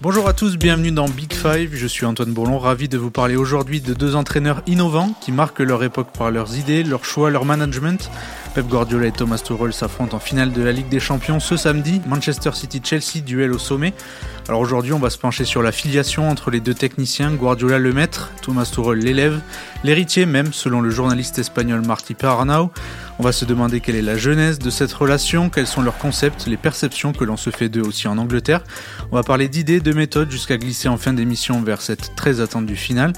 Bonjour à tous, bienvenue dans Big Five. Je suis Antoine Bourlon, ravi de vous parler aujourd'hui de deux entraîneurs innovants qui marquent leur époque par leurs idées, leurs choix, leur management. Pep Guardiola et Thomas Tuchel s'affrontent en finale de la Ligue des Champions ce samedi. Manchester City-Chelsea, duel au sommet. Alors aujourd'hui, on va se pencher sur la filiation entre les deux techniciens, Guardiola le maître, Thomas Tuchel l'élève, l'héritier même, selon le journaliste espagnol Marty Parnau. On va se demander quelle est la genèse de cette relation, quels sont leurs concepts, les perceptions que l'on se fait d'eux aussi en Angleterre. On va parler d'idées, de méthodes, jusqu'à glisser en fin d'émission vers cette très attendue finale.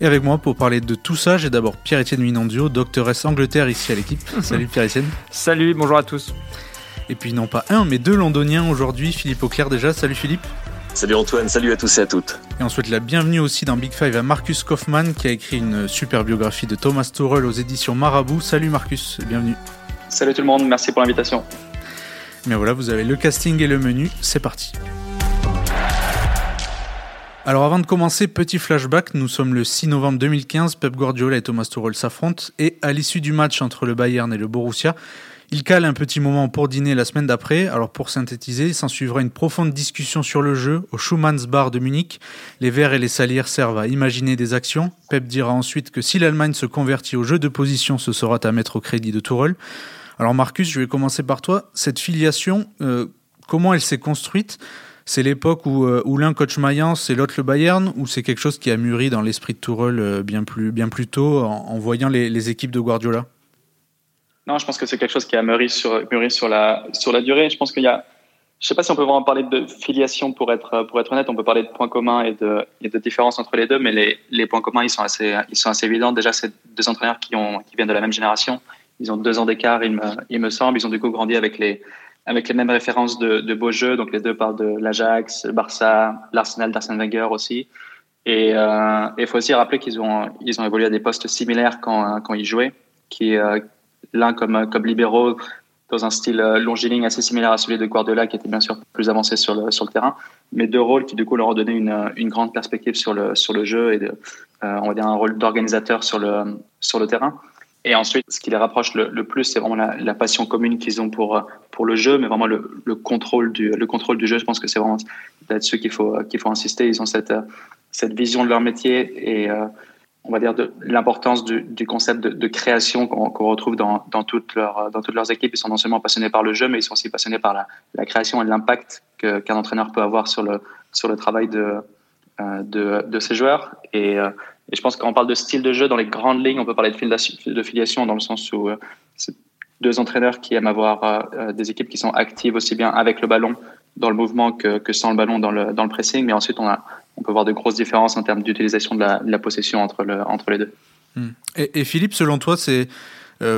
Et avec moi pour parler de tout ça, j'ai d'abord Pierre-Étienne Minondio, doctoresse Angleterre ici à l'équipe. Salut Pierre-Étienne. Salut, bonjour à tous. Et puis non pas un, mais deux londoniens aujourd'hui, Philippe Auclair déjà. Salut Philippe. Salut Antoine, salut à tous et à toutes. Et on souhaite la bienvenue aussi dans Big Five à Marcus Kaufmann qui a écrit une super biographie de Thomas Tuchel aux éditions Marabout. Salut Marcus, bienvenue. Salut tout le monde, merci pour l'invitation. Mais voilà, vous avez le casting et le menu, c'est parti. Alors avant de commencer, petit flashback, nous sommes le 6 novembre 2015, Pep Guardiola et Thomas Tuchel s'affrontent et à l'issue du match entre le Bayern et le Borussia, ils calent un petit moment pour dîner la semaine d'après. Alors pour synthétiser, il s'en suivra une profonde discussion sur le jeu au Schumanns Bar de Munich. Les Verts et les Salières servent à imaginer des actions. Pep dira ensuite que si l'Allemagne se convertit au jeu de position, ce sera à mettre au crédit de Tuchel. Alors Marcus, je vais commencer par toi. Cette filiation, euh, comment elle s'est construite? C'est l'époque où, euh, l'un coach Mayence et l'autre le Bayern, ou c'est quelque chose qui a mûri dans l'esprit de Tourelle euh, bien plus, bien plus tôt en, voyant les, équipes de Guardiola? Non, je pense que c'est quelque chose qui a mûri sur, mûri sur, la, sur la durée. Je pense qu'il y a, je sais pas si on peut vraiment parler de filiation pour être, pour être honnête. On peut parler de points communs et de, et de différences entre les deux, mais les, les, points communs, ils sont assez, ils sont assez évidents. Déjà, c'est deux entraîneurs qui, ont, qui viennent de la même génération. Ils ont deux ans d'écart, il me, il me semble. Ils ont du coup grandi avec les, avec les mêmes références de, de beaux jeux. Donc les deux parlent de l'Ajax, le Barça, l'Arsenal d'Arsène Wenger aussi. Et il euh, faut aussi rappeler qu'ils ont, ils ont évolué à des postes similaires quand, quand ils jouaient, qui euh, l'un comme, comme libéraux dans un style euh, longiligne assez similaire à celui de Guardiola, qui était bien sûr plus avancé sur le, sur le terrain, mais deux rôles qui du coup leur ont donné une, une grande perspective sur le, sur le jeu et de, on va dire un rôle d'organisateur sur le, sur le terrain. Et ensuite, ce qui les rapproche le, plus, c'est vraiment la, passion commune qu'ils ont pour, pour le jeu, mais vraiment le, le, contrôle, du, le contrôle du jeu. Je pense que c'est vraiment là-dessus qu'il faut, qu'il faut insister. Ils ont cette, cette vision de leur métier et euh, on va dire de l'importance du, concept de, création qu'on retrouve dans, dans, toutes leurs, dans toutes leurs équipes. Ils sont non seulement passionnés par le jeu, mais ils sont aussi passionnés par la, la création et l'impact qu'un entraîneur peut avoir sur le, sur le travail de, euh, de, de ses joueurs. Euh, et je pense qu'on parle de style de jeu dans les grandes lignes, on peut parler de, filiation dans le sens où euh, c'est deux entraîneurs qui aiment avoir euh, euh, des équipes qui sont actives aussi bien avec le ballon dans le mouvement que, que sans le ballon dans le, pressing. Mais ensuite, on, peut voir de grosses différences en termes d'utilisation de la, possession entre, le, entre les deux. Hmm. Et, Philippe, selon toi, c'est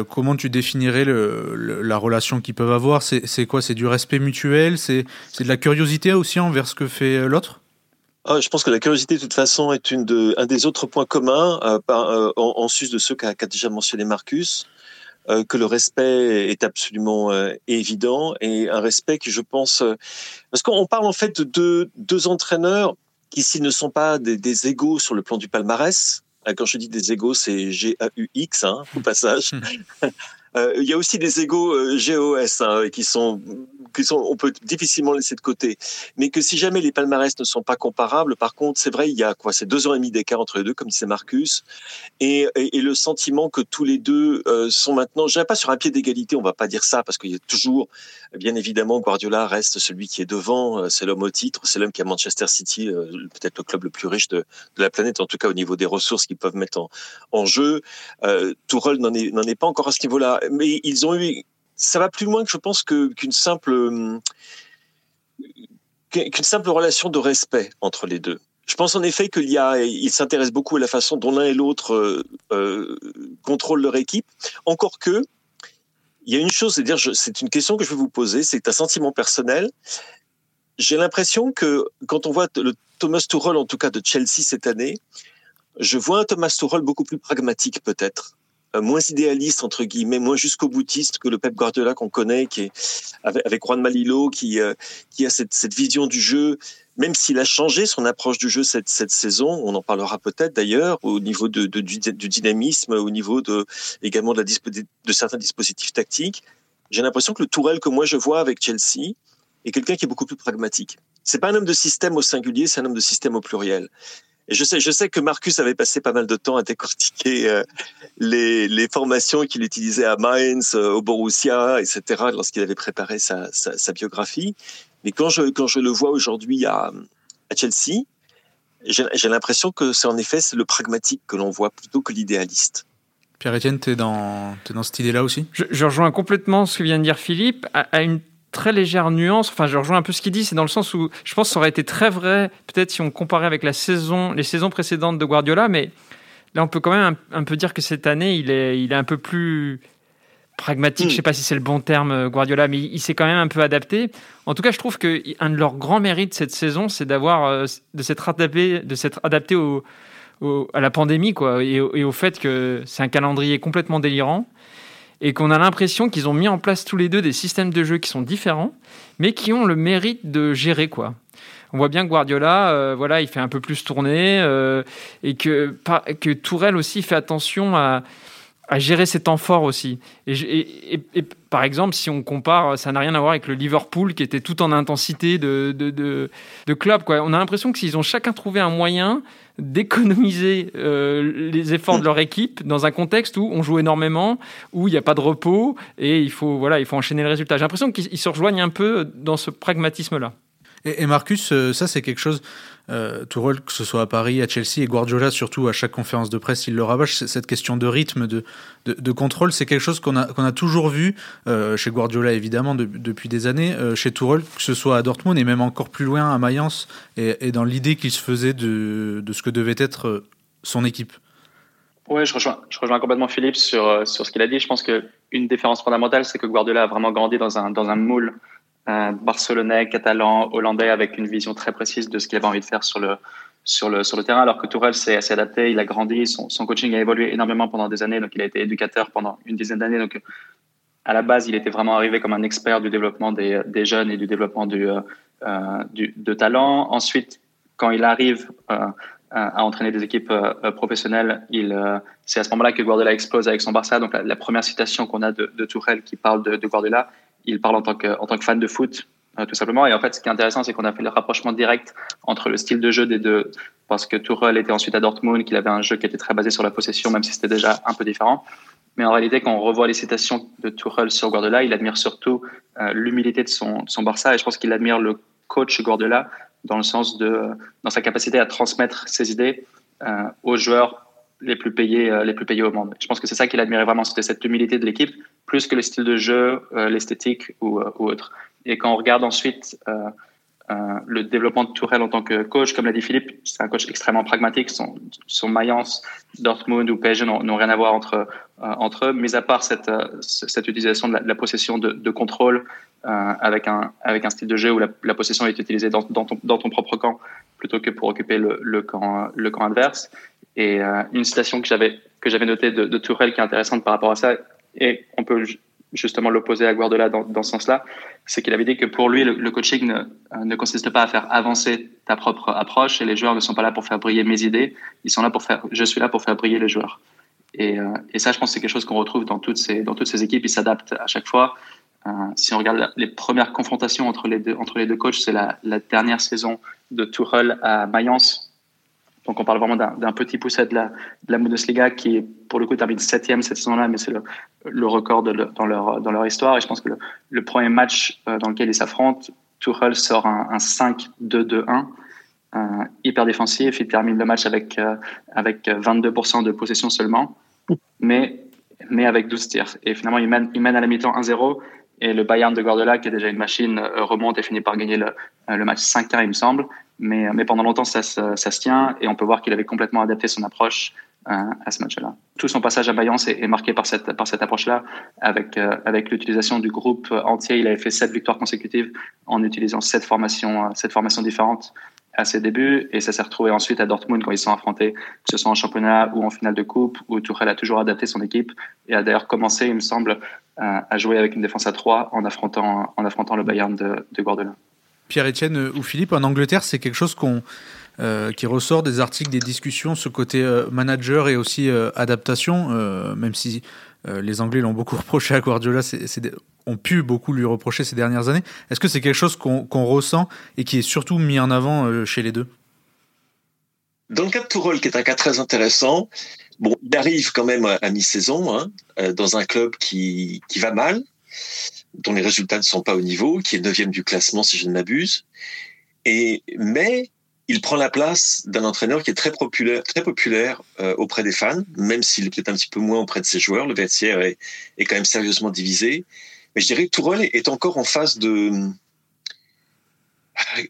comment tu définirais la relation qu'ils peuvent avoir? C'est quoi? C'est du respect mutuel? C'est de la curiosité aussi envers ce que fait l'autre? Ah, je pense que la curiosité, de toute façon, est une de, un des autres points communs, euh, euh, en, sus de ceux qu'a déjà mentionné Marcus, euh, que le respect est absolument évident et un respect que je pense, parce qu'on parle en fait de deux, entraîneurs qui, s'ils ne sont pas des, égaux sur le plan du palmarès, quand je dis des égaux, c'est G-A-U-X, hein, au passage. Il y a aussi des égaux GOS hein, qui sont on peut difficilement laisser de côté. Mais que si jamais les palmarès ne sont pas comparables, par contre, c'est vrai, il y a quoi C'est deux ans et demi d'écart entre les deux, comme disait Marcus, et, le sentiment que tous les deux euh, sont maintenant, je pas sur un pied d'égalité, on va pas dire ça, parce qu'il y a toujours, bien évidemment, Guardiola reste celui qui est devant, euh, c'est l'homme au titre, c'est l'homme qui a Manchester City, euh, peut-être le club le plus riche de, la planète, en tout cas au niveau des ressources qu'ils peuvent mettre en, jeu. Euh, n'en est pas encore à ce niveau-là, mais ils ont eu ça va plus loin que je pense qu'une simple hum, qu'une simple relation de respect entre les deux. Je pense en effet qu'il y a, ils s'intéressent beaucoup à la façon dont l'un et l'autre euh, euh contrôlent leur équipe. Encore que, il y a une chose, c'est dire, c'est une question que je vais vous poser, c'est un sentiment personnel. J'ai l'impression que quand on voit le Thomas Tuchel, en tout cas de Chelsea cette année, je vois un Thomas Tuchel beaucoup plus pragmatique peut-être euh, moins idéaliste entre guillemets, moins jusqu'au boutiste que le Pep Guardiola qu'on connaît, qui est avec, Juan Malilo, qui euh, qui a cette, vision du jeu. Même s'il a changé son approche du jeu cette, saison, on en parlera peut-être d'ailleurs au niveau de, du, dynamisme, au niveau de également de certains dispositifs tactiques. J'ai l'impression que le Tourelle que moi je vois avec Chelsea est quelqu'un qui est beaucoup plus pragmatique. c'est pas un homme de système au singulier, c'est un homme de système au pluriel. Et je sais, je sais que Marcus avait passé pas mal de temps à décortiquer euh, les, les, formations qu'il utilisait à Mainz, euh, au Borussia, etc., lorsqu'il avait préparé sa, sa, sa, biographie. Mais quand je, quand je le vois aujourd'hui à, à Chelsea, j'ai l'impression que c'est en effet le pragmatique que l'on voit plutôt que l'idéaliste. Pierre-Etienne, tu es dans, es dans cette idée-là aussi? Je, je, rejoins complètement ce que vient de dire Philippe, à, à une très légère nuance. Enfin, je rejoins un peu ce qu'il dit. C'est dans le sens où je pense que ça aurait été très vrai, peut-être si on comparait avec la saison, les saisons précédentes de Guardiola. Mais là, on peut quand même un, un peu dire que cette année, il est, il est un peu plus pragmatique. Mm. Je sais pas si c'est le bon terme, Guardiola, mais il, il s'est quand même un peu adapté. En tout cas, je trouve que un de leurs grands mérites cette saison, c'est d'avoir, euh, de s'être adapté, de s'être adapté au, au, à la pandémie, quoi, et, et au fait que c'est un calendrier complètement délirant et qu'on a l'impression qu'ils ont mis en place tous les deux des systèmes de jeu qui sont différents, mais qui ont le mérite de gérer quoi. On voit bien que Guardiola, euh, voilà, il fait un peu plus tourner euh, et que, que Tourelle aussi fait attention à, gérer ses temps forts aussi. Et, par exemple, si on compare, ça n'a rien à voir avec le Liverpool qui était tout en intensité de, club. On a l'impression que s'ils ont chacun trouvé un moyen d'économiser euh, les efforts de leur équipe dans un contexte où on joue énormément, où il n'y a pas de repos et il faut, voilà, il faut enchaîner le résultat. J'ai l'impression qu'ils se rejoignent un peu dans ce pragmatisme-là. Et, Marcus, euh, ça c'est quelque chose, euh, que ce soit à Paris, à Chelsea et Guardiola surtout, à chaque conférence de presse, il le rabâche, cette question de rythme, de, de, contrôle, c'est quelque chose qu'on a, qu'on a toujours vu, euh, chez Guardiola évidemment de, depuis des années, euh, chez Tourelle, que ce soit à Dortmund et même encore plus loin à Mayence, et, et dans l'idée qu'il se faisait de, de ce que devait être euh, son équipe. Oui, je rejoins, je rejoins complètement Philippe sur, sur ce qu'il a dit. Je pense qu'une différence fondamentale, c'est que Guardiola a vraiment grandi dans un, dans un moule euh, barcelonais, catalan, hollandais, avec une vision très précise de ce qu'il avait envie de faire sur le, terrain, alors que Tourelle s'est assez adapté, il a grandi, son, coaching a évolué énormément pendant des années, donc il a été éducateur pendant une dizaine d'années. Donc, à la base, il était vraiment arrivé comme un expert du développement des, jeunes et du développement du, euh, du, de talent. Ensuite, quand il arrive euh, à entraîner des équipes euh, professionnelles, c'est à ce moment-là que Guardiola explose avec son Barça. Donc, la, la première citation qu'on a de, de Tourelle qui parle de, de Guardiola, il parle en tant que, tant que fan de foot, euh, tout simplement. Et en fait, ce qui est intéressant, c'est qu'on a fait le rapprochement direct entre le style de jeu des deux, parce que Tourelle était ensuite à Dortmund, qu'il avait un jeu qui était très basé sur la possession, même si c'était déjà un peu différent. Mais en réalité, quand on revoit les citations de Tourelle sur Guardiola, il admire surtout euh, l'humilité de son, son Barça, et je pense qu'il admire le coach Guardiola dans le sens de, dans sa capacité à transmettre ses idées euh, aux joueurs les plus payés, euh, les plus payés au monde. Je pense que c'est ça qu'il admirait vraiment, c'était cette humilité de l'équipe, plus que le style de jeu, euh, l'esthétique ou, euh, ou, autre. Et quand on regarde ensuite euh, euh, le développement de Tourelle en tant que coach, comme l'a dit Philippe, c'est un coach extrêmement pragmatique. Son, son Mayence, Dortmund ou PSG n'ont rien à voir entre entre eux, mis à part cette cette utilisation de la, possession de, contrôle avec un style de jeu où la, possession est utilisée dans, ton, propre camp plutôt que pour occuper le, camp adverse. Et euh, une citation que j'avais notée de, de, Tourelle qui est intéressante par rapport à ça, et on peut justement l'opposer à Guardiola dans, dans ce sens-là, c'est qu'il avait dit que pour lui, le, coaching ne, euh, ne, consiste pas à faire avancer ta propre approche, et les joueurs ne sont pas là pour faire briller mes idées, ils sont là pour faire, je suis là pour faire briller les joueurs. Et, euh, ça, je pense, c'est quelque chose qu'on retrouve dans toutes ces dans toutes ces équipes. Ils s'adaptent à chaque fois. Euh, si on regarde les premières confrontations entre les deux entre les deux coachs, c'est la, la dernière saison de Tourelle à Mayence donc on parle vraiment d'un petit pousset de la, de la Bundesliga qui, pour le coup, termine septième cette saison-là, mais c'est le, record dans, leur, dans leur histoire. Et je pense que le, premier match euh, dans lequel ils s'affrontent, Tuchel sort un, un 5-2-2-1, euh, hyper défensif. Il termine le match avec, euh, avec 22% de possession seulement, mais, mais avec 12 tirs. Et finalement, il mène, il mène à la mi-temps 1-0. Et le Bayern de Guardiola, qui est déjà une machine, euh, remonte et finit par gagner le, euh, match 5-1, il me semble. Mais, mais pendant longtemps, ça, ça, ça se tient et on peut voir qu'il avait complètement adapté son approche euh, à ce match-là. Tout son passage à Mayence est, marqué par cette, par cette approche-là, avec, euh, avec l'utilisation du groupe entier. Il avait fait sept victoires consécutives en utilisant sept formations, sept formations différentes à ses débuts et ça s'est retrouvé ensuite à Dortmund quand ils sont affrontés, que ce soit en championnat ou en finale de coupe, où Tuchel a toujours adapté son équipe et a d'ailleurs commencé, il me semble, à jouer avec une défense à 3 en affrontant, en affrontant le Bayern de, de Guardiola. Pierre-Etienne ou Philippe, en Angleterre, c'est quelque chose qu'on qui ressort des articles, des discussions, ce côté manager et aussi adaptation, même si les Anglais l'ont beaucoup reproché à Guardiola, c'est, ont pu beaucoup lui reprocher ces dernières années. Est-ce que c'est quelque chose qu'on, ressent et qui est surtout mis en avant chez les deux? Dans le cas de Tourelle, qui est un cas très intéressant, bon, il arrive quand même à mi-saison hein, dans un club qui, qui va mal, dont les résultats ne sont pas au niveau, qui est neuvième du classement si je ne m'abuse. Et mais il prend la place d'un entraîneur qui est très populaire, très populaire euh, auprès des fans, même s'il est peut-être un petit peu moins auprès de ses joueurs. Le vestiaire est, est quand même sérieusement divisé. Mais je dirais que Tourelle est encore en phase de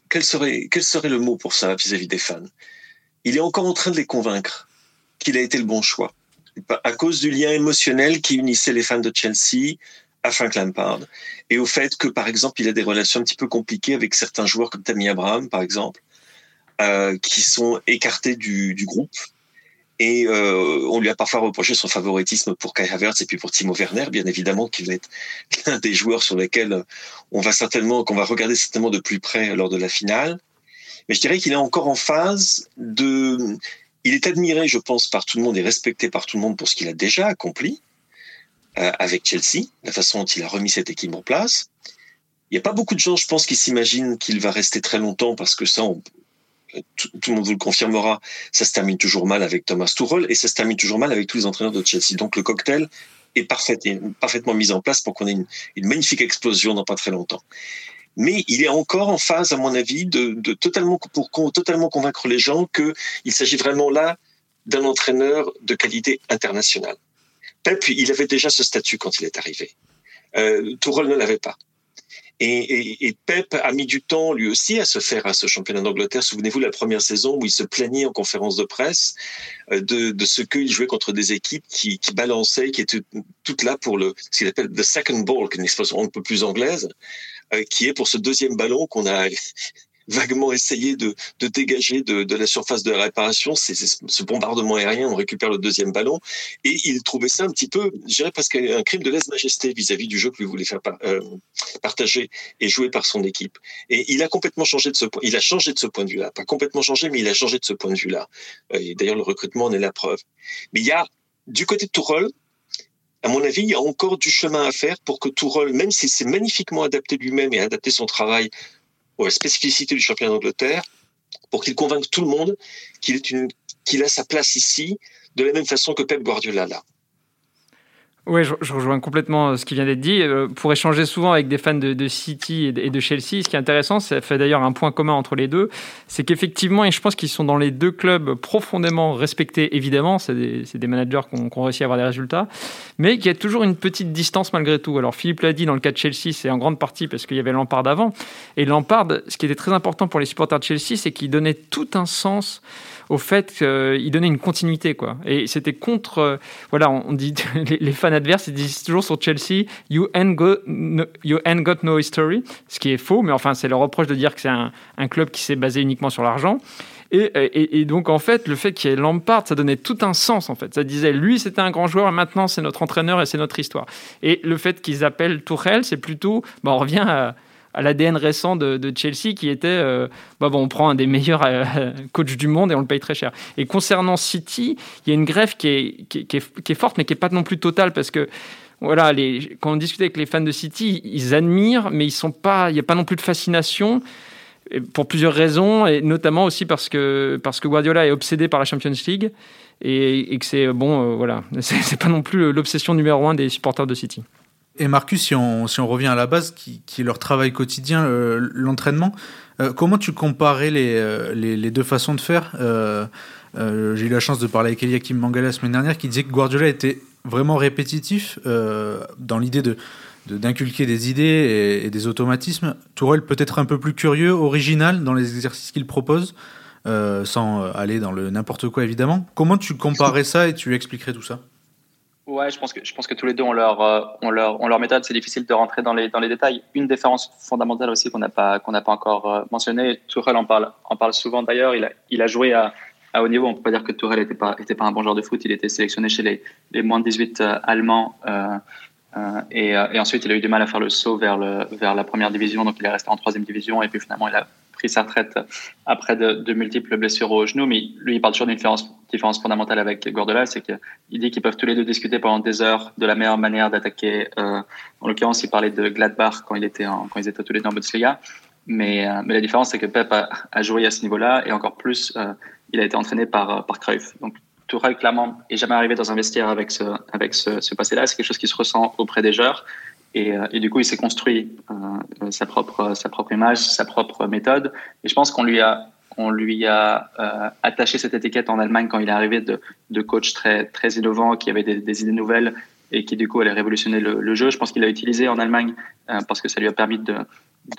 quel serait quel serait le mot pour ça vis-à-vis des fans? Il est encore en train de les convaincre qu'il a été le bon choix à cause du lien émotionnel qui unissait les fans de Chelsea à Frank Lampard et au fait que, par exemple, il a des relations un petit peu compliquées avec certains joueurs comme Tammy Abraham, par exemple, euh, qui sont écartés du, groupe. Et euh, on lui a parfois reproché son favoritisme pour Kai Havertz et puis pour Timo Werner, bien évidemment, qui va être l'un des joueurs sur lesquels on va certainement, qu'on va regarder certainement de plus près lors de la finale. Mais je dirais qu'il est encore en phase de, il est admiré, je pense, par tout le monde et respecté par tout le monde pour ce qu'il a déjà accompli. Euh, avec Chelsea, la façon dont il a remis cette équipe en place. Il n'y a pas beaucoup de gens, je pense, qui s'imaginent qu'il va rester très longtemps parce que ça, tout, le monde vous le confirmera, ça se termine toujours mal avec Thomas Tuchel et ça se termine toujours mal avec tous les entraîneurs de Chelsea. Donc le cocktail est, parfait, parfaitement mis en place pour qu'on ait une, magnifique explosion dans pas très longtemps. Mais il est encore en phase, à mon avis, de, totalement pour totalement convaincre les gens qu'il s'agit vraiment là d'un entraîneur de qualité internationale. Pep, il avait déjà ce statut quand il est arrivé. Euh, ne l'avait pas. Et, et, Pep a mis du temps lui aussi à se faire à ce championnat d'Angleterre. Souvenez-vous la première saison où il se plaignait en conférence de presse euh, de, de ce qu'il jouait contre des équipes qui, qui balançaient, qui étaient toutes là pour le ce qu'il appelle the second ball, qui est une expression un peu plus anglaise, euh, qui est pour ce deuxième ballon qu'on a vaguement essayé de, de dégager de, de, la surface de la réparation. C'est ce bombardement aérien, on récupère le deuxième ballon. Et il trouvait ça un petit peu, je dirais presque un crime de lèse-majesté vis-à-vis du jeu que lui voulait faire euh, partager et jouer par son équipe. Et il a complètement changé de ce point. Il a changé de ce point de vue-là. Pas complètement changé, mais il a changé de ce point de vue-là. Et d'ailleurs, le recrutement en est la preuve. Mais il y a, du côté de Tourelle, à mon avis, il y a encore du chemin à faire pour que Tourelle, même s'il s'est magnifiquement adapté lui-même et adapté son travail aux spécificités du championnat d'Angleterre pour qu'il convainque tout le monde qu'il qu'il a sa place ici de la même façon que Pep Guardiola l'a. Oui, je, rejoins complètement euh, ce qui vient d'être dit. Euh, pour échanger souvent avec des fans de, City et de, Chelsea, ce qui est intéressant, ça fait d'ailleurs un point commun entre les deux, c'est qu'effectivement, et je pense qu'ils sont dans les deux clubs profondément respectés, évidemment, c'est des, managers qui ont, réussi à avoir des résultats, mais qu'il y a toujours une petite distance malgré tout. Alors Philippe l'a dit, dans le cas de Chelsea, c'est en grande partie parce qu'il y avait Lampard avant. Et Lampard, ce qui était très important pour les supporters de Chelsea, c'est qu'il donnait tout un sens au fait qu'il donnait une continuité. Quoi. Et c'était contre. Euh, voilà, on dit. Les, fans adverses, ils disent toujours sur Chelsea You ain't, no, you ain't got no history. Ce qui est faux, mais enfin, c'est le reproche de dire que c'est un, club qui s'est basé uniquement sur l'argent. Et, et, donc, en fait, le fait qu'il y ait Lampard, ça donnait tout un sens, en fait. Ça disait, lui, c'était un grand joueur, maintenant, c'est notre entraîneur et c'est notre histoire. Et le fait qu'ils appellent Tourelle, c'est plutôt, bah, on revient à, à l'ADN récent de, Chelsea qui était euh, bah bon, on prend un des meilleurs euh, coachs du monde et on le paye très cher. Et concernant City, il y a une grève qui est, qui, est, forte mais qui n'est pas non plus totale parce que voilà, quand on discute avec les fans de City, ils admirent, mais il n'y a pas non plus de fascination pour plusieurs raisons, et notamment aussi parce que, parce que Guardiola est obsédé par la Champions League et, que c'est bon, euh, voilà, c'est pas non plus l'obsession numéro un des supporters de City. Et Marcus, si on, si on revient à la base, qui, est leur travail quotidien, euh, l'entraînement, euh, comment tu comparais les, euh, les, les, deux façons de faire J'ai eu la chance de parler avec Eliakim Mangala la semaine dernière, qui disait que Guardiola était vraiment répétitif dans l'idée de d'inculquer des idées et, des automatismes. Tourelle peut-être un peu plus curieux, original dans les exercices qu'il propose, sans aller dans le n'importe quoi évidemment. Comment tu comparais ça et tu expliquerais tout ça? Ouais, je pense que je pense que tous les deux ont leur euh, ont leur ont leur méthode. C'est difficile de rentrer dans les dans les détails. Une différence fondamentale aussi qu'on n'a pas qu'on n'a pas encore euh, mentionné. Tourelle en parle en parle souvent d'ailleurs. Il a il a joué à à haut niveau. On peut pas dire que Tourelle était pas était pas un bon joueur de foot. Il était sélectionné chez les les moins de 18 euh, allemands. Euh, et, et, ensuite, il a eu du mal à faire le saut vers le vers la première division. Donc, il est resté en troisième division. Et puis finalement, il a pris sa retraite après de, multiples blessures au genou. Mais lui, il parle toujours d'une différence, fondamentale avec Guardiola, c'est qu'il dit qu'ils peuvent tous les deux discuter pendant des heures de la meilleure manière d'attaquer. Euh, en l'occurrence, il parlait de Gladbach quand, il était quand ils étaient tous les deux en Bundesliga. Mais, euh, mais la différence, c'est que Pep a, joué à ce niveau-là et encore plus, euh, il a été entraîné par, par Cruyff. Donc, Tourelle, clairement, n'est jamais arrivé dans un vestiaire avec avec ce passé-là. C'est quelque chose qui se ressent auprès des joueurs. Et, euh, et, du coup, il s'est construit euh, sa propre sa propre image, sa propre méthode. Et je pense qu'on lui a euh, attaché cette étiquette en Allemagne quand il est arrivé de, de coach très très innovant, qui avait des, idées nouvelles et qui du coup allait révolutionner le, jeu. Je pense qu'il l'a utilisé en Allemagne euh, parce que ça lui a permis de,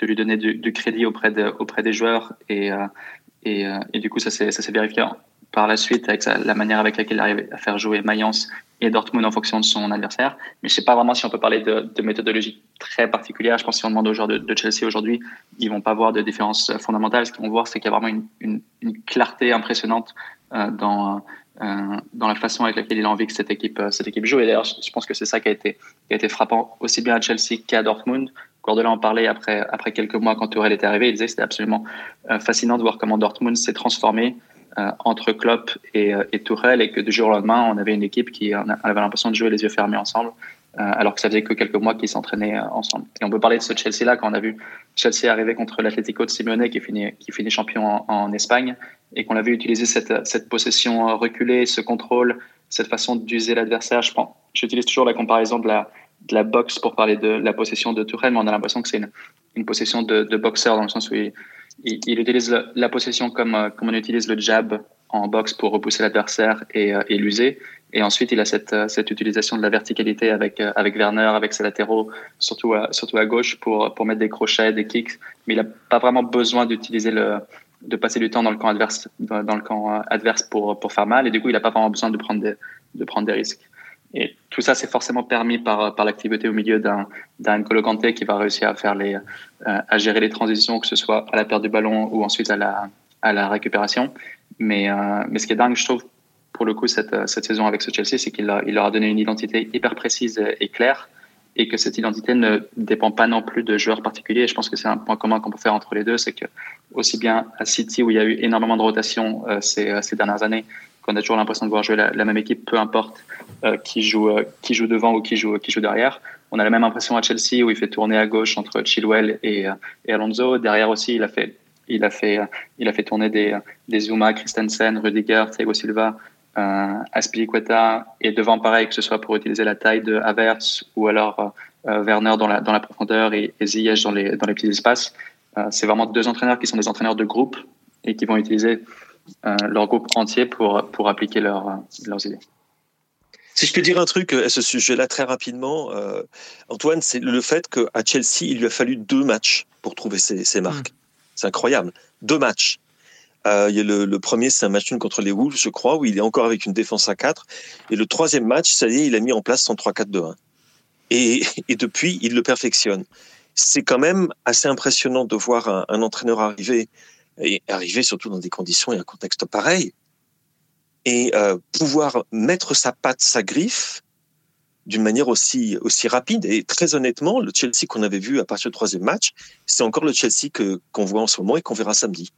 lui donner du, crédit auprès de, auprès des joueurs et euh, du coup ça s'est vérifié par la suite avec la manière avec laquelle il arrive à faire jouer Mayence et Dortmund en fonction de son adversaire. Mais je sais pas vraiment si on peut parler de, de méthodologie très particulière. Je pense que si on demande aux joueurs de, de Chelsea aujourd'hui, ils vont pas voir de différence fondamentale. Ce qu'ils vont voir, c'est qu'il y a vraiment une, une, une clarté impressionnante euh, dans euh, dans la façon avec laquelle il a envie que cette équipe cette équipe joue. Et d'ailleurs, je pense que c'est ça qui a été qui a été frappant aussi bien à Chelsea qu'à Dortmund. Guardiola en parlait après après quelques mois quand Tourelle était arrivé. Il disait que c'était absolument euh, fascinant de voir comment Dortmund s'est transformé euh, entre Klopp et, euh, et Tourelle et que du jour au lendemain, on avait une équipe qui avait l'impression de jouer les yeux fermés ensemble, euh, alors que ça faisait que quelques mois qu'ils s'entraînaient ensemble. Et on peut parler de ce Chelsea-là quand on a vu Chelsea arriver contre l'Atlético de Simeone qui finit, champion en, Espagne et qu'on a vu utiliser cette, possession reculée, ce contrôle, cette façon d'user l'adversaire. Je prends, j'utilise toujours la comparaison de la, boxe pour parler de la possession de Tourelle, mais on a l'impression que c'est une, une possession de, de boxeur dans le sens où il, il, utilise la, possession comme, euh, comme on utilise le jab en boxe pour repousser l'adversaire et, euh, et l'user. Et ensuite, il a cette, euh, cette utilisation de la verticalité avec, avec Werner, avec ses latéraux, surtout à, surtout à gauche pour, pour mettre des crochets, des kicks. Mais il n'a pas vraiment besoin d'utiliser le, de passer du temps dans le camp adverse, dans, le camp adverse pour, pour faire mal. Et du coup, il n'a pas vraiment besoin de prendre des, de prendre des risques. Et tout ça, c'est forcément permis par, par l'activité au milieu d'un, N'Golo qui va réussir à faire les, euh, à gérer les transitions, que ce soit à la perte du ballon ou ensuite à la, à la récupération. Mais, euh, mais ce qui est dingue, je trouve, pour le coup, cette, cette saison avec ce Chelsea, c'est qu'il il leur a donné une identité hyper précise et claire et que cette identité ne dépend pas non plus de joueurs particuliers. je pense que c'est un point commun qu'on peut faire entre les deux, c'est que aussi bien à City où il y a eu énormément de rotation euh, ces, ces dernières années, qu'on a toujours l'impression de voir jouer la, même équipe, peu importe euh, qui joue euh, qui joue devant ou qui joue qui joue derrière. On a la même impression à Chelsea où il fait tourner à gauche entre Chilwell et, euh, Alonso. Derrière aussi, il a fait il a fait il a fait tourner des des Zuma, Christensen, Rudiger, Thiago Silva, euh, et devant pareil que ce soit pour utiliser la taille de Havertz ou alors Werner dans la dans la profondeur et, et Ziyech dans les dans les petits espaces. C'est vraiment deux entraîneurs qui sont des entraîneurs de groupe et qui vont utiliser leur groupe entier pour, pour appliquer leur, leurs idées. Si je peux dire un truc à ce sujet-là très rapidement, euh, Antoine, c'est le fait qu'à Chelsea, il lui a fallu deux matchs pour trouver ses, ses marques. Mmh. C'est incroyable. Deux matchs. Euh, il y a le, le premier, c'est un match nul contre les Wolves, je crois, où il est encore avec une défense à 4. Et le troisième match, ça y est, il a mis en place son 3-4-2-1. Et, et depuis, il le perfectionne. C'est quand même assez impressionnant de voir un, un entraîneur arriver et arriver surtout dans des conditions et un contexte pareil, et euh, pouvoir mettre sa patte, sa griffe d'une manière aussi, aussi rapide. Et très honnêtement, le Chelsea qu'on avait vu à partir du troisième match, c'est encore le Chelsea que, qu'on voit en ce moment et qu'on verra samedi.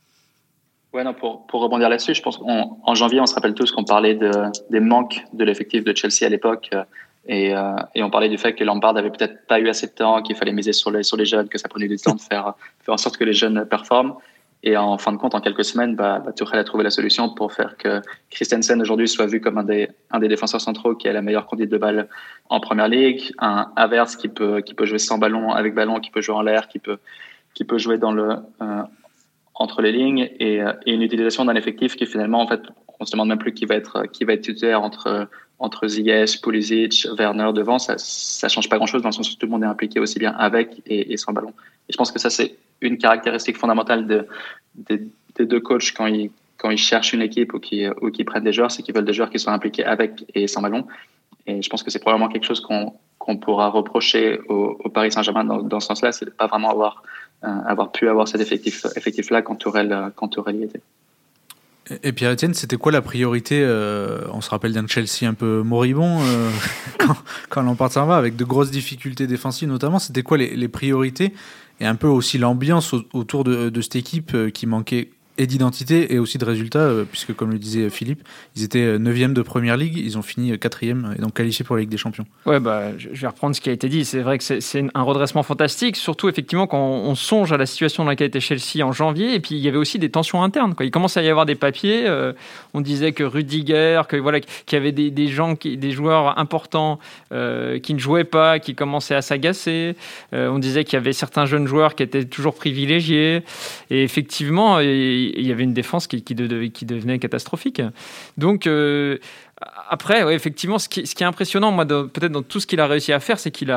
Ouais, non, pour, pour rebondir là-dessus, je pense qu'en janvier, on se rappelle tous qu'on parlait de, des manques de l'effectif de Chelsea à l'époque. Et, euh, et, on parlait du fait que Lampard avait peut-être pas eu assez de temps, qu'il fallait miser sur les, sur les jeunes, que ça prenait du temps de faire, faire en sorte que les jeunes performent. Et en fin de compte, en quelques semaines, bah, bah, Tuchel a trouvé la solution pour faire que Christensen aujourd'hui soit vu comme un des, un des défenseurs centraux qui a la meilleure conduite de balle en première ligue, un Havertz qui peut, qui peut jouer sans ballon, avec ballon, qui peut jouer en l'air, qui peut, qui peut jouer dans le, euh, entre les lignes et, euh, et une utilisation d'un effectif qui finalement, en fait, on se demande même plus qui va être, qui va être titulaire entre, entre Ziyech, Pulisic, Werner devant. Ça, ça change pas grand chose dans le sens où tout le monde est impliqué aussi bien avec et, et sans ballon. Et je pense que ça, c'est une caractéristique fondamentale de, de, des deux coachs quand ils, quand ils cherchent une équipe ou qui, ou qui prennent des joueurs, c'est qu'ils veulent des joueurs qui soient impliqués avec et sans ballon. Et je pense que c'est probablement quelque chose qu'on qu'on pourra reprocher au, Paris Saint-Germain dans, dans ce sens-là, c'est de pas vraiment avoir, euh, avoir pu avoir cet effectif, effectif-là quand Tourelle, quand Tourelle y était. Et Pierre-Etienne, c'était quoi la priorité euh, On se rappelle d'un Chelsea un peu moribond euh, quand, quand Lampard s'en va, avec de grosses difficultés défensives notamment. C'était quoi les, priorités et un peu aussi l'ambiance autour de, cette équipe qui manquait et d'identité et aussi de résultats, euh, puisque comme le disait Philippe, ils étaient 9e euh, de première ligue, ils ont fini 4e euh, et donc qualifiés pour la Ligue des Champions. Ouais, bah, je vais reprendre ce qui a été dit. C'est vrai que c'est un redressement fantastique, surtout effectivement quand on songe à la situation dans laquelle était Chelsea en janvier, et puis il y avait aussi des tensions internes. Il commence à y avoir des papiers. on disait que Rudiger, que voilà, qu'il y avait des, gens, des joueurs importants qui ne jouaient pas, qui commençaient à s'agacer. on disait qu'il y avait certains jeunes joueurs qui étaient toujours privilégiés. Et effectivement, il y avait une défense qui, devenait catastrophique. Donc, euh, après, effectivement, ce qui, est impressionnant, moi, peut-être dans tout ce qu'il a réussi à faire, c'est qu'il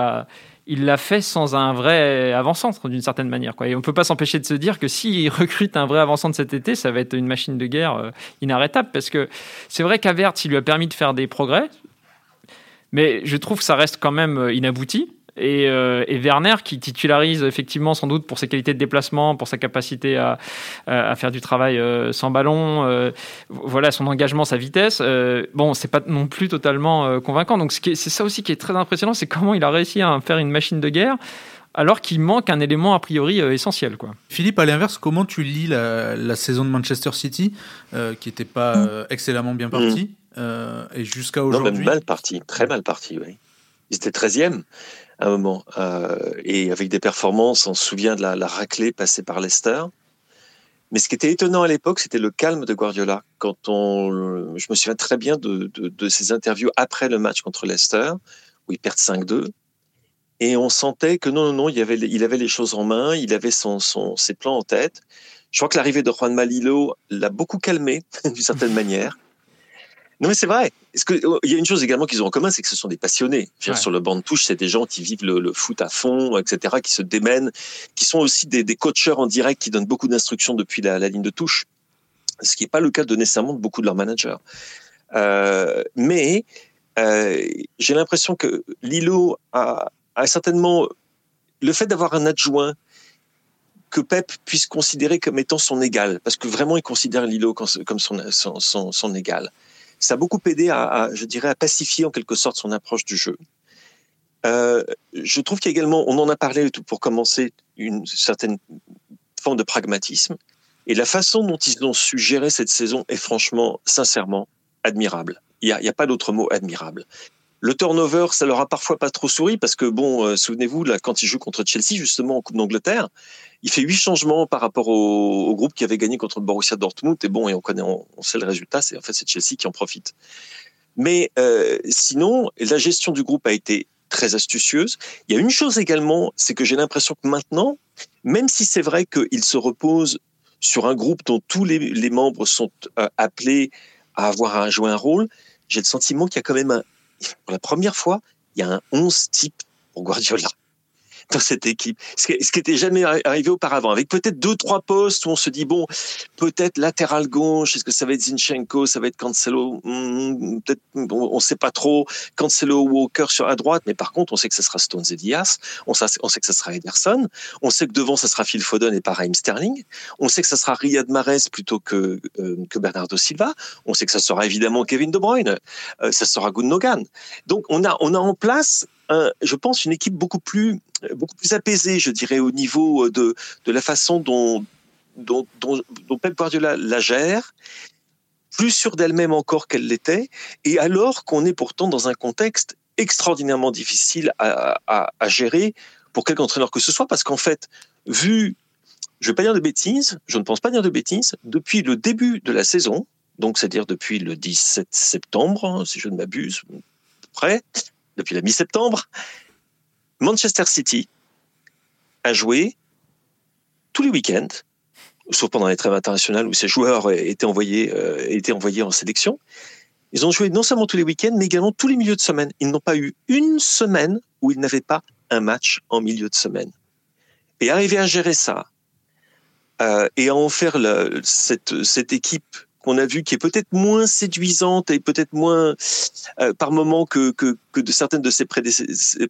il l'a fait sans un vrai avant-centre d'une certaine manière. Et on ne peut pas s'empêcher de se dire que s'il recrute un vrai avant-centre cet été, ça va être une machine de guerre euh, inarrêtable. Parce que c'est vrai qu'Avert, il lui a permis de faire des progrès, mais je trouve que ça reste quand même euh, inabouti. Euh, et, Werner qui titularise effectivement sans doute pour ses qualités de déplacement, pour sa capacité à, faire du travail euh, sans ballon, euh, voilà son engagement, sa vitesse. bon, c'est pas non plus totalement convaincant. Donc c'est ça aussi qui est très impressionnant, c'est comment il a réussi à faire une machine de guerre alors qu'il manque un élément a priori essentiel. Quoi. Philippe, à l'inverse, comment tu lis la, saison de Manchester City, qui n'était pas mm. excellemment bien partie, mm. et jusqu'à aujourd'hui Non, même mal parti, très mal parti, oui. Ils étaient 13e un moment. Euh, et avec des performances, on se souvient de la, raclée passée par Leicester. Mais ce qui était étonnant à l'époque, c'était le calme de Guardiola. Quand on, je me souviens très bien de, de, ses interviews après le match contre Leicester, où il perd 5-2. Et on sentait que non, non, non, il avait, il avait les choses en main, il avait son, son, ses plans en tête. Je crois que l'arrivée de Juan Malilo l'a beaucoup calmé, d'une certaine manière. Non, mais c'est vrai. Est-ce que oh, il y a une chose également qu'ils ont en commun, c'est que ce sont des passionnés. Sur le banc de touche, c'est des gens qui vivent le, foot à fond, etc., qui se démènent, qui sont aussi des, des coacheurs en direct, qui donnent beaucoup d'instructions depuis la, la, ligne de touche, ce qui n'est pas le cas de nécessairement de beaucoup de leurs managers. Euh, mais euh, j'ai l'impression que Lilo a, a certainement le fait d'avoir un adjoint que Pep puisse considérer comme étant son égal, parce que vraiment il considère Lilo comme son, son, son, son égal ça a beaucoup aidé à, je dirais, à pacifier en quelque sorte son approche du jeu. Euh, je trouve qu'il y a également, on en a parlé pour commencer, une certaine forme de pragmatisme. Et la façon dont ils ont su gérer cette saison est franchement, sincèrement, admirable. Il n'y a, a, pas d'autre mot admirable. Le turnover, ça leur a parfois pas trop souri parce que bon, euh, souvenez-vous quand il joue contre Chelsea justement en Coupe d'Angleterre, il fait huit changements par rapport au, groupe qui avait gagné contre le Borussia Dortmund et bon et on connaît, on, sait le résultat, c'est en fait c'est Chelsea qui en profite. Mais euh, sinon, la gestion du groupe a été très astucieuse. Il y a une chose également, c'est que j'ai l'impression que maintenant, même si c'est vrai qu'il se repose sur un groupe dont tous les, les membres sont euh, appelés à avoir à jouer un rôle, j'ai le sentiment qu'il y a quand même un, pour la première fois, il y a un 11 type pour Guardiola dans cette équipe. Ce qui, n'était jamais arrivé auparavant. Avec peut-être deux, trois postes où on se dit, bon, peut-être latéral gauche, est-ce que ça va être Zinchenko, ça va être Cancelo, hmm, peut-être, on ne sait pas trop, Cancelo, Walker sur la droite, mais par contre, on sait que ça sera Stones et Diaz, on sait, que ça sera Ederson, on sait que devant, ça sera Phil Foden et Raheem Sterling, on sait que ça sera Riyad Mahrez plutôt que, euh, que Bernardo Silva, on sait que ça sera évidemment Kevin De Bruyne, euh, ça sera Gundogan. Donc, on a, on a en place je pense, une équipe beaucoup plus, beaucoup plus apaisée, je dirais, au niveau de, de la façon dont, dont, dont, Pep Guardiola la gère, plus sûre d'elle-même encore qu'elle l'était, et alors qu'on est pourtant dans un contexte extraordinairement difficile à, à, à gérer pour quelque entraîneur que ce soit, parce qu'en fait, vu, je ne vais pas dire de bêtises, je ne pense pas dire de bêtises, depuis le début de la saison, donc c'est-à-dire depuis le 17 septembre, hein, si je ne m'abuse, près, depuis la mi-septembre, Manchester City a joué tous les week-ends, sauf pendant les trêves internationales où ses joueurs étaient envoyés, euh, étaient envoyés en sélection. Ils ont joué non seulement tous les week-ends, mais également tous les milieux de semaine. Ils n'ont pas eu une semaine où ils n'avaient pas un match en milieu de semaine. Et arriver à gérer ça, euh, et à en faire cette, cette équipe qu'on a vu qui est peut-être moins séduisante et peut-être moins euh, par moment que, que, que, de certaines de ses prédécesseurs,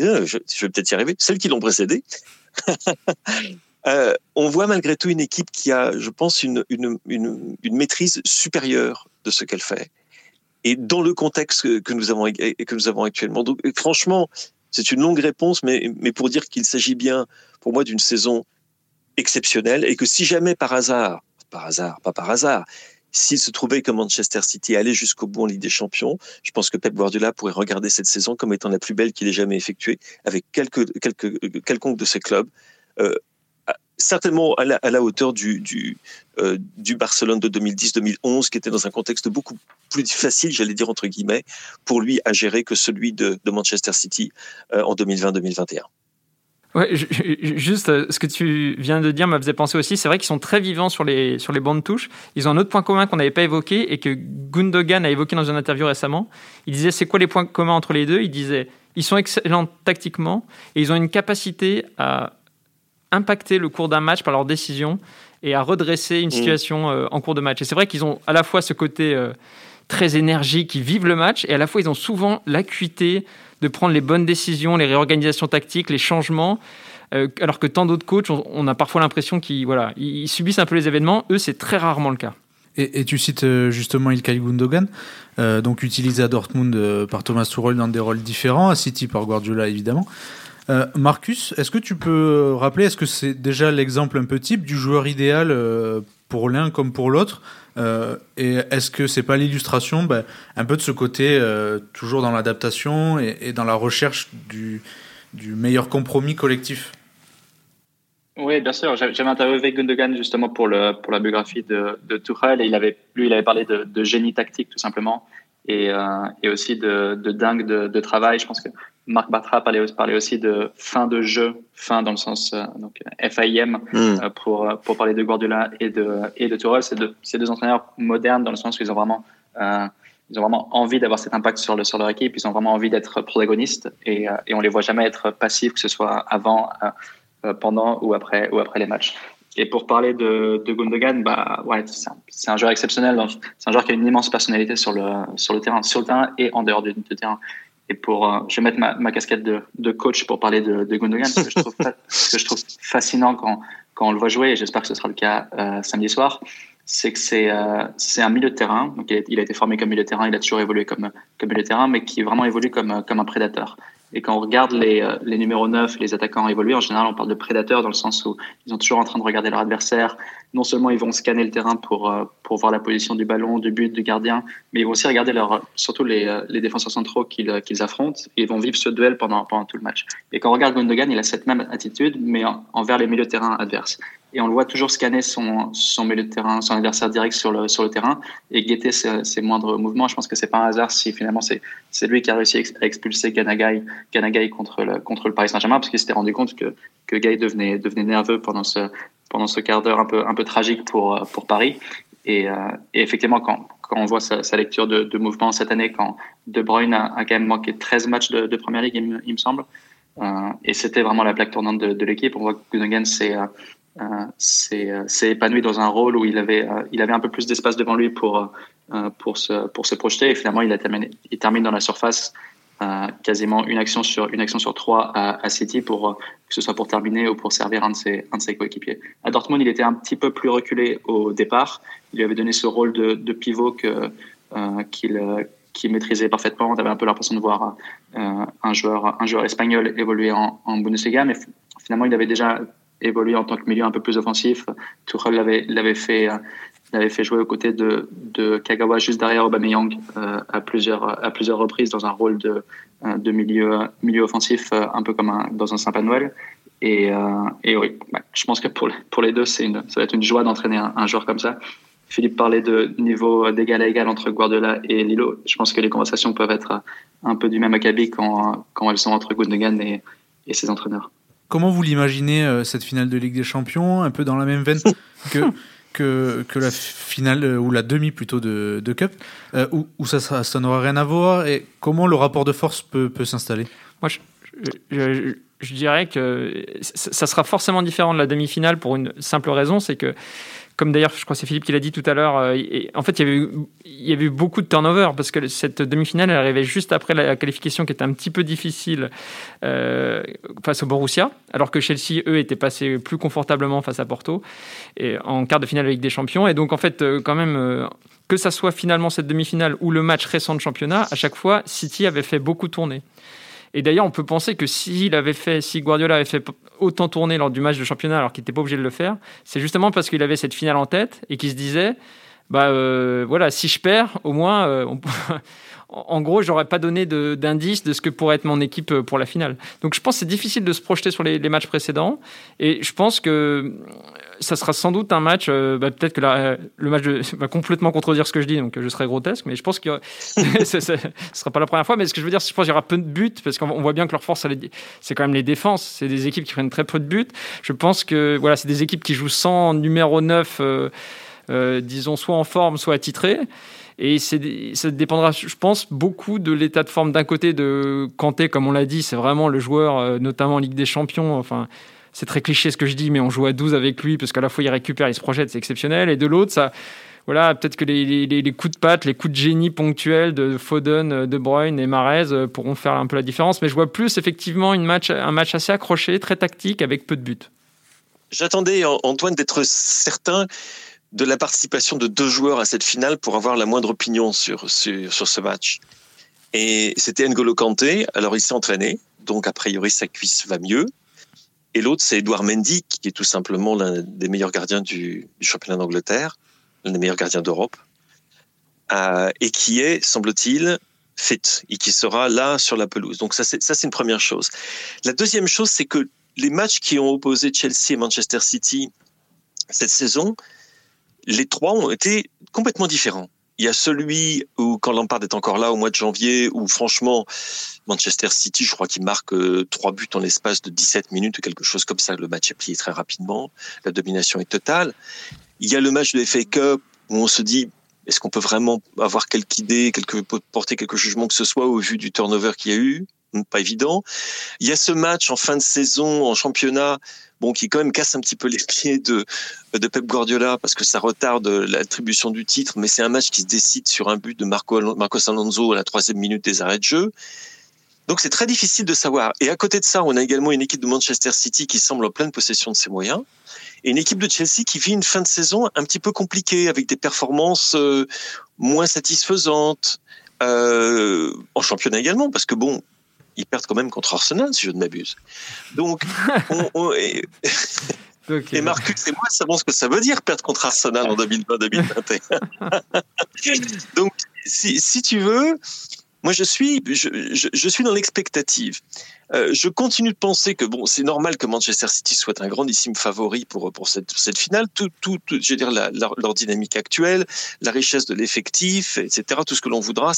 euh, je, vais peut-être y arriver, celles qui l'ont précédé. euh, on voit malgré tout une équipe qui a, je pense, une, une, une, maîtrise supérieure de ce qu'elle fait. Et dans le contexte que, nous avons que nous avons actuellement, donc franchement, C'est une longue réponse, mais, mais pour dire qu'il s'agit bien, pour moi, d'une saison exceptionnelle et que si jamais par hasard, hasard, pas par hasard, s'il se trouvait que Manchester City allait jusqu'au bout en Ligue des Champions, je pense que Pep Guardiola pourrait regarder cette saison comme étant la plus belle qu'il ait jamais effectuée avec quelconque de ses clubs. Euh, certainement à la, hauteur du, du, euh, Barcelone de 2010-2011, qui était dans un contexte beaucoup plus facile, j'allais dire entre guillemets, pour lui à gérer que celui de, de Manchester City euh, en 2020-2021. Ouais, juste euh, ce que tu viens de dire me faisait penser aussi. C'est vrai qu'ils sont très vivants sur les, sur les bandes touches. Ils ont un autre point commun qu'on n'avait pas évoqué et que Gundogan a évoqué dans une interview récemment. Il disait c'est quoi les points communs entre les deux? Il disait ils sont excellents tactiquement et ils ont une capacité à impacter le cours d'un match par leurs décisions et à redresser une mmh. situation euh, en cours de match. Et c'est vrai qu'ils ont à la fois ce côté euh, très énergique, ils vivent le match, et à la fois ils ont souvent l'acuité de prendre les bonnes décisions, les réorganisations tactiques, les changements. Euh, alors que tant d'autres coachs, on, a parfois l'impression qu'ils voilà, ils subissent un peu les événements. Eux, c'est très rarement le cas. Et, tu cites justement Ilkay Gundogan, donc utilisé à Dortmund par Thomas Tuchel dans des rôles différents, à City par Guardiola évidemment. Euh, Marcus, est-ce que tu peux rappeler, est-ce que c'est déjà l'exemple un peu type du joueur idéal euh, pour l'un comme pour l'autre euh, Et est-ce que c'est pas l'illustration ben, un peu de ce côté toujours dans l'adaptation et, dans la recherche du, meilleur compromis collectif? Oui, bien sûr. J'avais interviewé Gundogan justement pour, la biographie de, de Tuchel et lui, il avait parlé de génie tactique tout simplement et, et aussi de, de dingue de, de, travail. Je pense que Marc Bartra parlait, aussi de fin de jeu, fin dans le sens euh, donc FIM hmm. euh, pour pour parler de Guardiola et de et de Tourelle. C'est deux, deux entraîneurs modernes dans le sens où ils ont vraiment euh, ils ont vraiment envie d'avoir cet impact sur le sur leur équipe. Ils ont vraiment envie d'être protagonistes et et on les voit jamais être passifs, que ce soit avant, pendant ou après ou après les matchs. Et pour parler de, de Gundogan, bah ouais, c'est un, un, joueur exceptionnel. C'est un joueur qui a une immense personnalité sur le sur le terrain, sur le terrain et en dehors du, du terrain. Et pour, euh, je vais mettre ma, ma casquette de, de, coach pour parler de, de Gundogan, ce que je trouve, ce que je trouve fascinant quand, quand on le voit jouer, et j'espère que ce sera le cas euh, samedi soir, c'est que c'est euh, c'est un milieu de terrain. Donc il a, été formé comme milieu de terrain, il a toujours évolué comme, comme milieu de terrain, mais qui vraiment évolue comme, comme un prédateur. Et quand on regarde les, euh, les numéros 9, les attaquants évoluer, en général, on parle de prédateurs dans le sens où ils sont toujours en train de regarder leur adversaire. Non seulement ils vont scanner le terrain pour, euh, pour voir la position du ballon, du but, du gardien, mais ils vont aussi regarder leur, surtout les, euh, les défenseurs centraux qu'ils affrontent et ils vont vivre ce duel pendant, pendant tout le match. Et quand on regarde Gundogan, il a cette même attitude, mais envers les milieux de terrain adverses et on le voit toujours scanner son, son milieu de terrain, son adversaire direct sur le, sur le terrain et guetter ses, moindres mouvements. Je pense que c'est pas un hasard si finalement c'est, c'est lui qui a réussi à expulser Ganagai, Ganagai contre le, contre le Paris Saint-Germain parce qu'il s'était rendu compte que, que Gay devenait, devenait nerveux pendant ce, pendant ce quart d'heure un peu, un peu tragique pour, pour Paris. Et, euh, effectivement, quand, quand on voit sa, lecture de, de, mouvement cette année, quand De Bruyne a, quand même manqué 13 matchs de, de Première Ligue, il me, semble, euh, et c'était vraiment la plaque tournante de, l'équipe. On voit que Gundogan s'est euh, s'est épanoui dans un rôle où il avait, euh, il avait un peu plus d'espace devant lui pour, euh, pour, se, pour se projeter. Et finalement, il, a terminé, il termine dans la surface quasiment une action sur, une action sur trois à, City, pour, que ce soit pour terminer ou pour servir un de ses, ses coéquipiers. À Dortmund, il était un petit peu plus reculé au départ. Il lui avait donné ce rôle de, pivot que, qu'il qui maîtrisait parfaitement. On avait un peu l'impression de voir un, joueur, un joueur espagnol évoluer en, en Bundesliga, mais finalement, il avait déjà évoluer en tant que milieu un peu plus offensif. Tuchel l'avait l'avait fait l'avait fait jouer aux côtés de, de Kagawa juste derrière Aubameyang euh, à plusieurs à plusieurs reprises dans un rôle de euh, de milieu milieu offensif euh, un peu comme un, dans un Sympa Noël. Et, euh, et oui, bah, je pense que pour pour les deux une ça va être une joie d'entraîner un, un, joueur comme ça. Philippe parlait de niveau d'égal à égal entre Guardiola et Lilo. Je pense que les conversations peuvent être un peu du même acabit quand quand elles sont entre Gundogan et, et ses entraîneurs. Comment vous l'imaginez, euh, cette finale de Ligue des Champions, un peu dans la même veine que, que, que la finale, euh, ou la demi plutôt de, de Cup, euh, où, où, ça, ça n'aura rien à voir Et comment le rapport de force peut, peut s'installer? Moi, je, je, je, dirais que ça sera forcément différent de la demi-finale pour une simple raison, c'est que comme d'ailleurs, je crois que c'est Philippe qui l'a dit tout à l'heure, euh, en fait, il y, avait eu, beaucoup de turnover parce que cette demi-finale, elle arrivait juste après la qualification qui était un petit peu difficile euh, face au Borussia, alors que Chelsea, eux, étaient passés plus confortablement face à Porto et en quart de finale avec des champions. Et donc, en fait, euh, quand même, que ça soit finalement cette demi-finale ou le match récent de championnat, à chaque fois, City avait fait beaucoup tourner. Et d'ailleurs, on peut penser que s'il avait fait, si Guardiola avait fait autant tourner lors du match de championnat alors qu'il n'était pas obligé de le faire, c'est justement parce qu'il avait cette finale en tête et qu'il se disait, bah euh, voilà, si je perds, au moins, euh, en gros, j'aurais pas donné d'indice de, ce que pourrait être mon équipe euh, pour la finale. Donc je pense que c'est difficile de se projeter sur les, matchs précédents. Et je pense que ça sera sans doute un match, bah, peut-être que le match va complètement contredire ce que je dis, donc je serai grotesque, mais je pense que ce ne sera pas la première fois. Mais ce que je veux dire, je pense qu'il y aura peu de buts, parce qu'on voit bien que leur force, c'est quand même les défenses. C'est des équipes qui prennent très peu de buts. Je pense que voilà, c'est des équipes qui jouent sans numéro 9. Euh, disons, soit en forme, soit attitré. Et ça dépendra, je pense, beaucoup de l'état de forme d'un côté de Kanté, comme on l'a dit, c'est vraiment le joueur, euh, notamment en Ligue des Champions. Enfin, c'est très cliché ce que je dis, mais on joue à 12 avec lui parce qu'à la fois il récupère, il se projette, c'est exceptionnel. Et de l'autre, ça, voilà, peut-être que les, les, coups de patte, les coups de génie ponctuels de Foden, De Bruyne et Marez euh, pourront faire un peu la différence. Mais je vois plus effectivement une match, un match assez accroché, très tactique, avec peu de buts. J'attendais, Antoine, d'être certain de la participation de deux joueurs à cette finale pour avoir la moindre opinion sur, sur, sur ce match. Et c'était N'Golo Kanté. Alors, il s'est entraîné. Donc, a priori, sa cuisse va mieux. Et l'autre, c'est Edouard Mendy, qui est tout simplement l'un des meilleurs gardiens du, championnat d'Angleterre, l'un des meilleurs gardiens d'Europe, euh, et qui est, semble-t-il, fit et qui sera là sur la pelouse. Donc ça, c'est ça, c'est une première chose. La deuxième chose, c'est que les matchs qui ont opposé Chelsea et Manchester City cette saison, les trois ont été complètement différents. Il y a celui où, quand Lampard est encore là au mois de janvier, où franchement, Manchester City, je crois qu'il marque euh, trois buts en l'espace de 17 minutes ou quelque chose comme ça. Le match est plié très rapidement. La domination est totale. Il y a le match de FA Cup où on se dit, est-ce qu'on peut vraiment avoir quelque idée, quelque, porter quelque jugement que ce soit au vu du turnover qu'il y a eu? Pas évident. Il y a ce match en fin de saison en championnat bon, qui quand même casse un petit peu les pieds de, de Pep Guardiola parce que ça retarde l'attribution du titre, mais c'est un match qui se décide sur un but de Marco, Marcos Alonso à la troisième minute des arrêts de jeu. Donc c'est très difficile de savoir. Et à côté de ça, on a également une équipe de Manchester City qui semble en pleine possession de ses moyens, et une équipe de Chelsea qui vit une fin de saison un petit peu compliquée, avec des performances euh, moins satisfaisantes, euh, en championnat également, parce que bon, ils perdent quand même contre Arsenal, si je ne m'abuse. Donc, on, et, Marcus et moi savons ce que ça veut dire perdre contre Arsenal en 2020-2021. Donc, si, si tu veux, moi, je suis, je, suis dans l'expectative. Euh, je continue de penser que bon, c'est normal que Manchester City soit un grandissime favori pour pour cette, cette finale. Tout, tout, je veux dire leur dynamique actuelle, la richesse de l'effectif, etc. Tout ce que l'on voudra,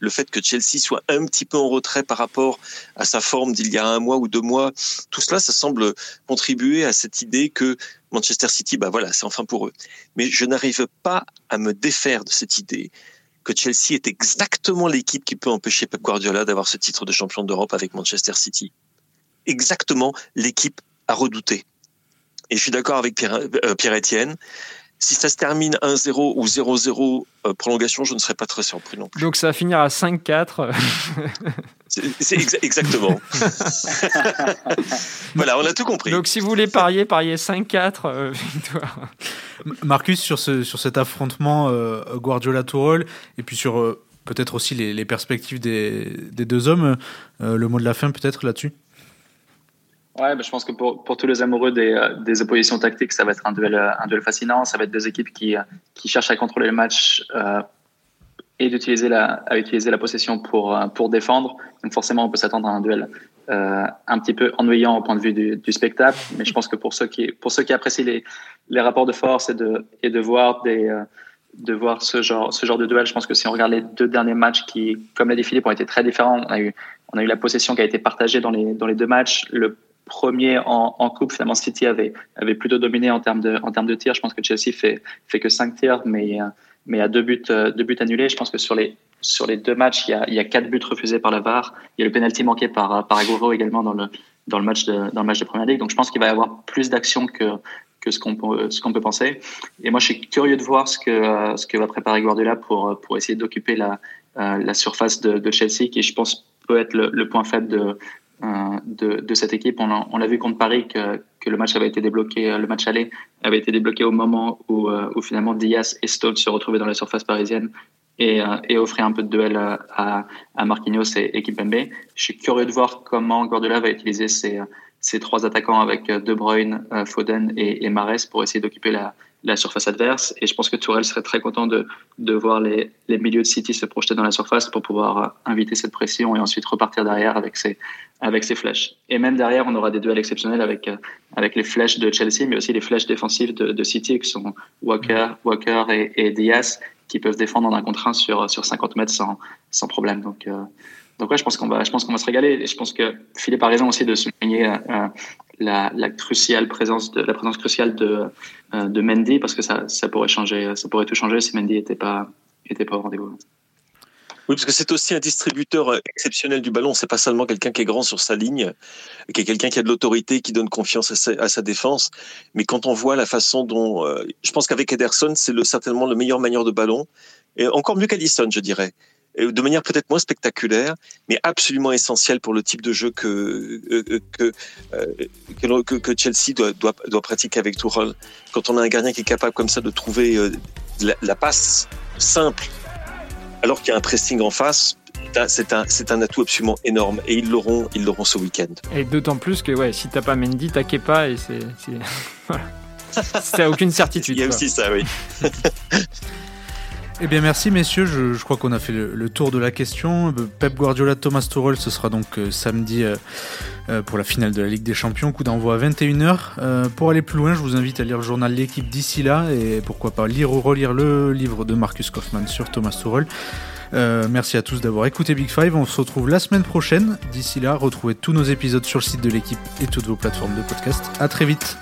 le fait que Chelsea soit un petit peu en retrait par rapport à sa forme d'il y a un mois ou deux mois. Tout cela, ça semble contribuer à cette idée que Manchester City, bah voilà, c'est enfin pour eux. Mais je n'arrive pas à me défaire de cette idée que Chelsea est exactement l'équipe qui peut empêcher Pep Guardiola d'avoir ce titre de champion d'Europe avec Manchester City. Exactement l'équipe à redouter. Et je suis d'accord avec Pierre, euh, Pierre. Si ça se termine 1-0 ou 0-0 euh, prolongation, je ne serais pas très surpris non plus. Donc ça va finir à 5-4. C'est exactement. voilà, on a tout compris. Donc si vous voulez parier, pariez 5-4 euh, victoire. Marcus, sur, ce, sur cet affrontement euh, Guardiola-Tourelle, et puis sur peut-être aussi les, perspectives des, des, deux hommes, le mot de la fin peut-être là-dessus? Ouais, bah, je pense que pour, pour tous les amoureux des, euh, des, oppositions tactiques, ça va être un duel, euh, un duel fascinant. Ça va être deux équipes qui, euh, qui cherchent à contrôler le match euh, et d'utiliser la, à utiliser la possession pour, pour défendre. Donc forcément, on peut s'attendre à un duel euh, un petit peu ennuyant au point de vue du, spectacle. Mais je pense que pour ceux qui, pour ceux qui apprécient les, les rapports de force et de, et de voir des de voir ce genre, ce genre de duel. Je pense que si on regarde les deux derniers matchs qui, comme l'a dit Philippe, ont été très différents, on a eu, on a eu la possession qui a été partagée dans les, dans les deux matchs. Le premier en, en, coupe. Finalement, City avait, avait plutôt dominé en termes de, en termes de tirs. Je pense que Chelsea fait, fait que 5 tirs, mais, mais a deux buts, deux buts annulés. Je pense que sur les, sur les deux matchs, il y a, quatre buts refusés par la VAR. Il y a le penalty manqué par, par Aguero également dans le, dans le match de, dans le match de Première Ligue. Donc, je pense qu'il va y avoir plus d'actions que, que ce qu'on peut, ce peut penser. Et moi, je suis curieux de voir ce que, ce que va préparer Guardiola pour, pour essayer d'occuper la, euh, la surface de, Chelsea, qui, je pense, peut être le, point faible de, euh, de, de, cette équipe. On, l'a vu contre Paris que, que, le match avait été débloqué, euh, le match aller avait été débloqué au moment où, euh, finalement Diaz et Stone se retrouvaient dans la surface parisienne et, et offrir un peu de duel à, à Marquinhos et, et Kimpembe. Je suis curieux de voir comment Guardiola va utiliser ces, ces trois attaquants avec De Bruyne, Foden et, et Mares pour essayer d'occuper la, la surface adverse. Et je pense que Tourelle serait très content de, de voir les, les, milieux de City se projeter dans la surface pour pouvoir inviter cette pression et ensuite repartir derrière avec ses, avec ses flèches. Et même derrière, on aura des duels exceptionnels avec, avec les flèches de Chelsea, mais aussi les flèches défensives de, City, qui sont Walker, Walker et, et, Diaz, qui peuvent défendre en un contre un sur, sur 50 mètres sans, sans problème. Donc, euh, donc ouais, je pense qu'on va, je pense qu'on va se régaler. Et je pense que Philippe a raison aussi de souligner euh, la, la, cruciale présence la présence cruciale de, euh, Mendy parce que ça, ça pourrait changer, ça pourrait tout changer si Mendy était pas était pas au rendez-vous. Oui, parce que c'est aussi un distributeur exceptionnel du ballon. C'est pas seulement quelqu'un qui est grand sur sa ligne, qui est quelqu'un qui a de l'autorité, qui donne confiance à sa, défense. Mais quand on voit la façon dont, euh, je pense qu'avec Ederson, c'est certainement le meilleur manière de ballon, et encore mieux qu'Allison, je dirais de manière peut-être moins spectaculaire, mais absolument essentielle pour le type de jeu que euh, que que, que Chelsea doit, doit, doit, pratiquer avec Tuchel. Quand on a un gardien qui est capable comme ça de trouver euh, la, la, passe simple, alors qu'il y a un pressing en face, c'est un c'est un atout absolument énorme et ils l'auront ils l'auront ce week-end. Et d'autant plus que ouais, si t'as pas Mendy, t'as Kepa et c'est. C'est aucune certitude. Il y a aussi ça, oui. Eh bien merci messieurs, je, crois qu'on a fait le, tour de la question. Pep Guardiola, Thomas Tuchel, ce sera donc euh, samedi euh, euh, pour la finale de la Ligue des Champions, coup d'envoi à 21h. Euh, pour aller plus loin, je vous invite à lire le journal L'équipe d'ici là et pourquoi pas lire ou relire le livre de Marcus Kaufmann sur Thomas Tuchel. Merci à tous d'avoir écouté Big Five. On se retrouve la semaine prochaine. D'ici là, retrouvez tous nos épisodes sur le site de l'équipe et toutes vos plateformes de podcast. À très vite.